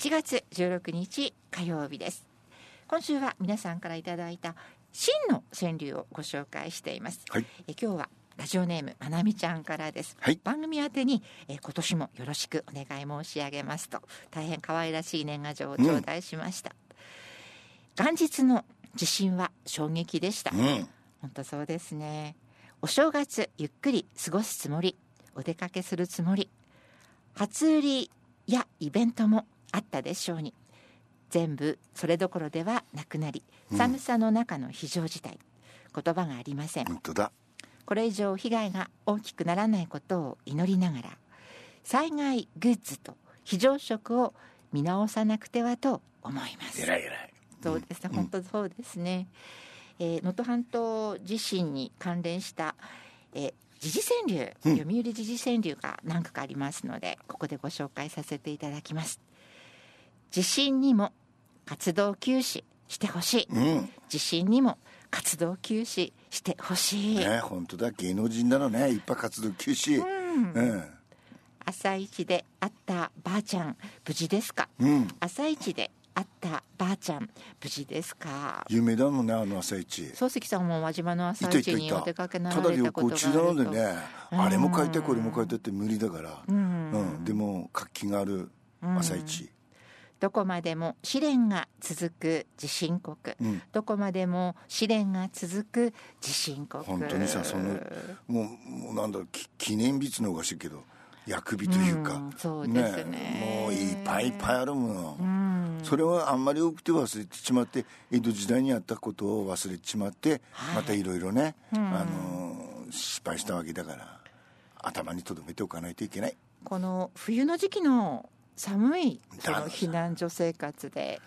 1月16日火曜日です。今週は皆さんからいただいた真の川柳をご紹介しています、はい。え今日はラジオネームまなみちゃんからです、はい。番組宛てに、え今年もよろしくお願い申し上げますと大変可愛らしい年賀状を頂戴しました、元日の地震は衝撃でした、うん。本当そうですね。お正月ゆっくり過ごすつもりお出かけするつもり初売りやイベントもあったでしょうに。全部それどころではなくなり寒さの中の非常事態、言葉がありません。本当だ。これ以上被害が大きくならないことを祈りながら災害グッズと非常食を見直さなくてはと思います。えらいえらい。そうですね、本当そうですね。えー能登半島地震に関連した、えー時事川柳、うん。読売時事川柳が何個かありますので、ここでご紹介させていただきます。地震にも活動休止してほしい。うん。地震にも活動休止してほしい。ね本当だ芸能人なのねいっぱい活動休止。うん。朝一で会ったばあちゃん、無事ですか？うん。朝一で会ったばあちゃん、無事ですか？有名だもんねあの朝市漱石さんも輪島の朝いたいたい市にお出たかけなただ旅られたこと行があると中なのでねうん。あれも書いてこれも書いてって無理だから。うん。うん。でも活気がある朝市どこまでも試練が続く地震国、うん。どこまでも試練が続く地震国。本当にさそのもうもうなんだろうき記念日つのおかしいけど薬日というか、うんそうですね。もういっぱいいっぱいあるもの、うん。それはあんまり多くて忘れてしまって江戸時代にあったことを忘れてしまって、はい。またいろいろね、あのー失敗したわけだから頭に留めておかないといけない。この冬の時期の寒いその避難所生活で。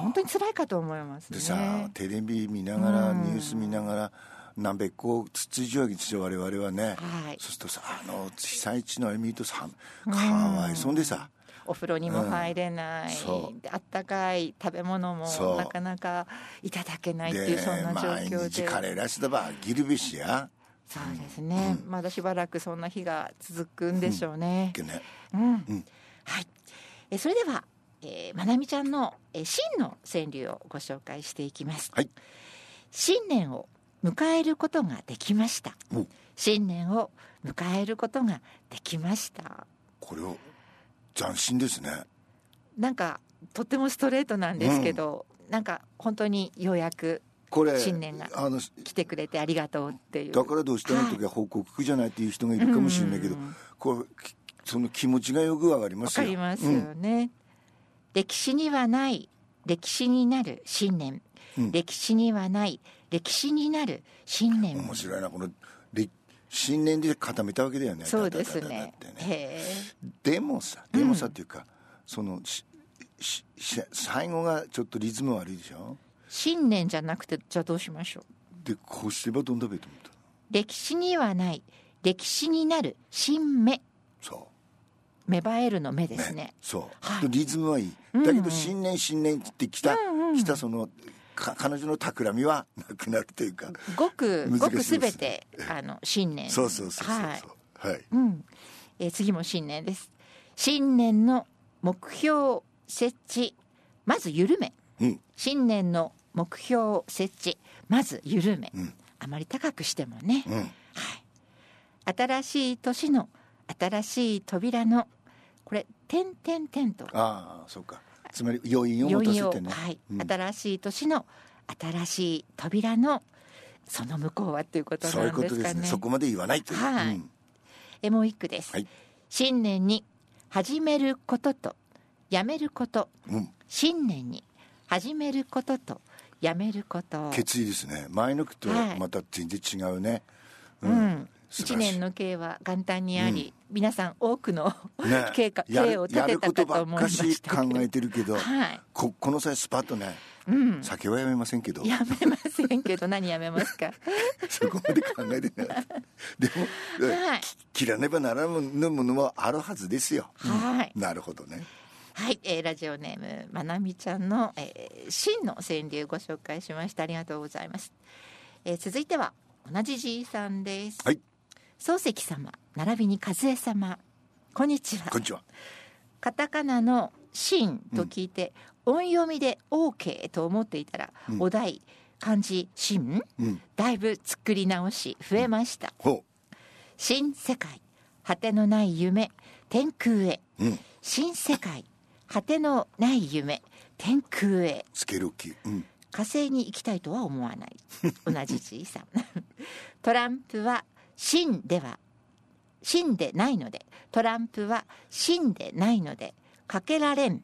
本当に辛いかと思いますね。でさテレビ見ながら、ニュース見ながら何べっこうわけですよ我々はね、はい。そうするとさあの被災地のあれ見るとさかわいそうでさ、お風呂にも入れない、う。んあったかい食べ物もなかなかいただけないっていでうそんな状毎況で。日カレーライスだばギルビシやそうですね、まだしばらくそんな日が続くんでしょうね。うん。んはいえそれでは、えーまなみちゃんの、えー真の川柳をご紹介していきます。はい新年を迎えることができました。お新年を迎えることができました。これを斬新ですねなんかとってもストレートなんですけど、なんか本当にようやくこれ新年が来てくれてありがとうっていう。だからどうしたの時は報告じゃないっていう人がいるかもしれないけど、これきその気持ちがよくわかりまわすよ。かりますうん。よね、歴史にはない歴史になる新年、うん。歴史にはない歴史になる新年面白いなこのれ新年で固めたわけだよね。そうですね。ね。へでもさでもさっていうか、そのししし最後がちょっとリズム悪いでしょ？新年じゃなくてじゃあどうしましょう？でこうしてばどんだべと思った歴史にはない歴史になる新芽そ芽生えるの芽でうすね。そう、はい。でリズムはいい、だけど新年新年ってきた、うんうん。きたそのか彼女の企みは なくなるというかごくごくですすべてあの新年そうそうそうそうそう。はい。はい、うん。えー次も新年です。新年の目標設置まず緩め。うん。新年の目標設置まず緩め、うん。あまり高くしてもね、うん。はい、新しい年の新しい扉のこれ「点点点」と。ああそうか。つまり余韻を持たせてね、はい。うん、新しい年の新しい扉のその向こうはということなんですかね。そういうことですね。そこまで言わないという、はい。うん、えもう一句です、はい、新年に始めることとやめること、うん、新年に始めることとやめること。決意ですね。前の句とまた全然違うね、はい、うん、うん。一年の刑は元旦にあり、うん、皆さん多くの、ね、刑か刑を立てたかと思いました。考えてるけど、はい、ここの際スパッとね、うん、酒はやめませんけど。やめませんけど 何やめますか？そこまで考えてなか でも、はい、切らねばならぬものもあるはずですよ、はい、なるほどね。はい、えー、ラジオネームまなみちゃんの、えー、真の川柳ご紹介しました。ありがとうございます、えー、続いては同じじいさんです、はい。漱石様並びに和江様こんにちは。こんにちは。カタカナの「真」と聞いて、音読みで OK と思っていたら、うん。お題漢字「真うん」だいぶ作り直し増えました、ほ新世界果てのない夢天空へ。ううん。新世界果てのない夢天空へ。スケール大きいうん。火星に行きたいとは思わない。同じじいさんトランプは真では真でないのでトランプは真でないのでかけられん。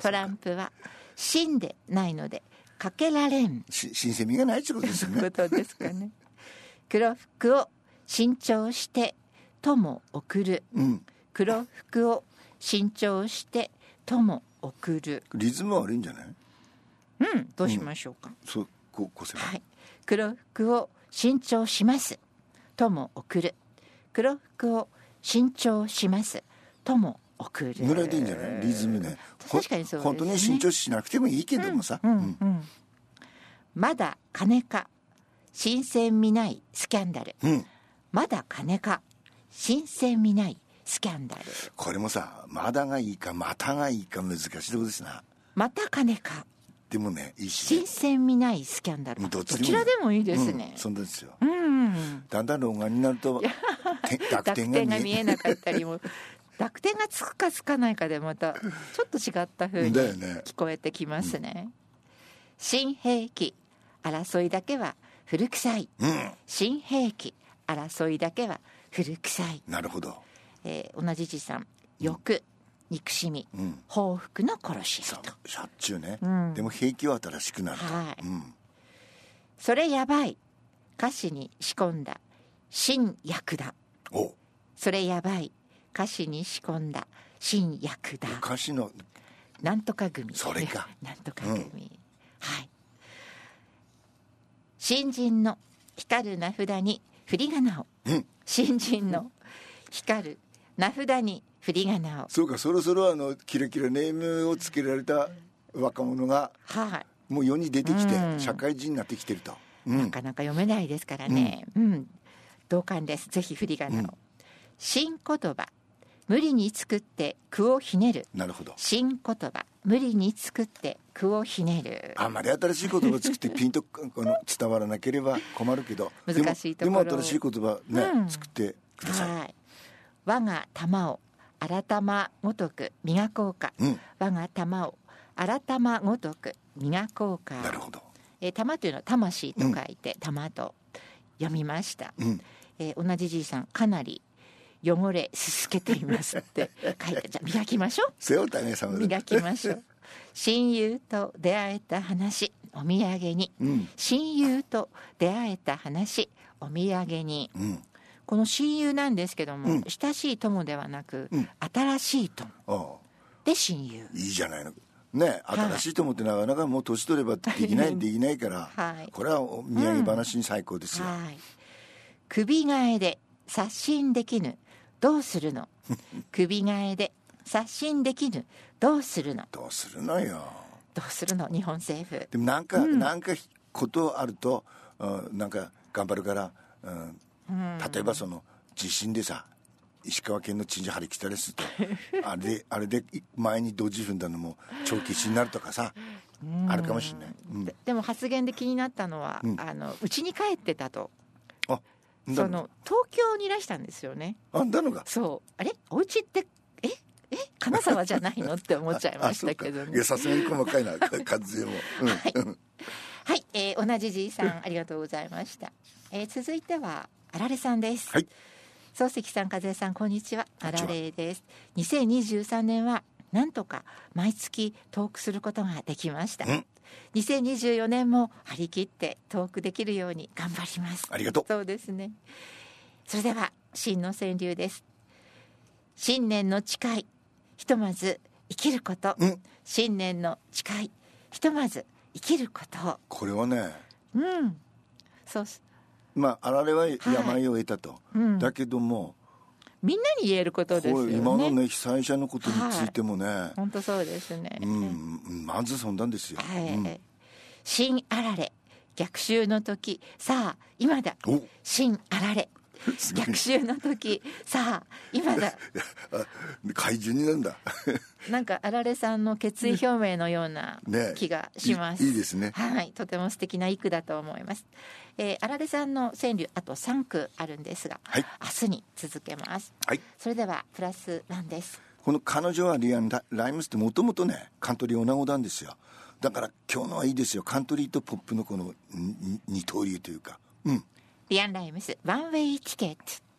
トランプは真でないので かけられん。し新鮮味がないってことですよね。ことですかね。黒服を新調してとも送る。うん。黒服を新調してとも送る。リズムは悪いんじゃない？うん。どうしましょうか、そうこうこうせば。はい。黒服を新調しますとも送る。黒服を新調します。とも送る。ぐらいでいいんじゃない？リズムね確かにそうですね。ほ本当に慎重しなくてもいいけどもさ、うんうん。うん。まだ金か新鮮味ないスキャンダル。うん。まだ金か新鮮味ないスキャンダル。これもさまだがいいかまたがいいか難しいとこですな。また金かでもねいいし新ね鮮味ないスキャンダル。どちらでもいいですね。うん、そうですよ。うん。うんだんだん老眼になるとて 濁濁点点が見ええなかったりも。濁点がつくかつかないかでまたちょっと違った風にだよね。聞こえてきますね、新兵器。争いだけは古臭い。うん。新兵器。争いだけは古臭い、なるほど。えー同じ字さん。欲憎しみうん。報復の殺し合いと。しょっちゅうね、うん。でも兵器は新しくなる。と、はい。うん、それやばい。歌詞に仕込んだ。新薬だ。お。それやばい。歌詞に仕込んだ。新薬だ。歌詞の。なんとか組。それか。なんとか組、はい。新人の光る名札に振り仮名を。うん。新人の光る名札に振り仮名をそうかそろそろあのキラキラネームをつけられた若者がはいもう世に出てきてうん社会人になってきてると、うなんかなか読めないですからね。うん、同感です。ぜひ振り仮名を。うん新言葉。無理に作って句をひねる。なるほど新言葉。無理に作って句をひねる。あんまり新しい言葉作って ピンとこの伝わらなければ困るけど難しいところでも新しい言葉ね、うん作ってください、はい。我が玉を改まごとく磨こうか。うん。我が玉を改まごとく磨こうか。なるほど。えー玉というのは魂と書いて、玉と読みました。うん。えー同じじいさんかなり汚れすすけていますって 書いてじゃあ磨きましょ背負ったねさう磨きましょう。親友と出会えた話お土産に。うん。親友と出会えた話お土産に。うんこの親友なんですけども、うん。親しい友ではなく、うん。新しい友で親友。いいじゃないの。ねはい。新しいと思ってなかなかもう年取ればできない できないから、はい。これはお土産話に最高ですよ、はい。首替えで刷新できぬどうするの？首替えで刷新できぬどうするの？どうするのよ。どうするの？日本政府。でもなんか、なんかことあると、うん、なんか頑張るから、うんうん例えばその地震でさ石川県の鎮守張り来たりすると あれであれで前に同時踏んだのも長期死になるとかさあるかもしれない、うん。ででも発言で気になったのは、うん。あの家に帰ってたと。あその東京にいらしたんですよね。あんだのがそう。あれ？お家ってえ？え？金沢じゃないのって思っちゃいましたけどね。いやさすがに細かいな。活勢も、うん。うん。はい、えー同じじいさんありがとうございました、えー続いてはあられさんです。はい。漱石さん和江さんこんにちは。あられです。2023年はなんとか毎月トークすることができました。うん。2024年も張り切ってトークできるように頑張ります。ありがとう。そうですね。それでは真の川柳です。新年の誓いひとまず生きること、うん。新年の誓いひとまず生きること。これはねうん。そうまああられは病を得たと、うん。だけどもみんなに言えることですよね。今のね被災者のことについてもね、本当そうですね、うんまずそんなんですよ、はい、うん。新あられ。逆襲の時。さあ今だ。お。新あられ 逆襲の時。さあ今だ。あ怪獣になるんだ。なんかあられさんの決意表明のような ね気がします、いいいですね。はいとても素敵な一句だと思います、えー、あられさんの川柳あと3句あるんですが、はい。明日に続けます。はい。それではプラスワンです。この彼女はリアン・ラライムスってもともとねカントリーオナゴなんですよ。だから今日のはいいですよ。カントリーとポップのこの二刀流というか。うんリアン・ライムスワンウェイチケット。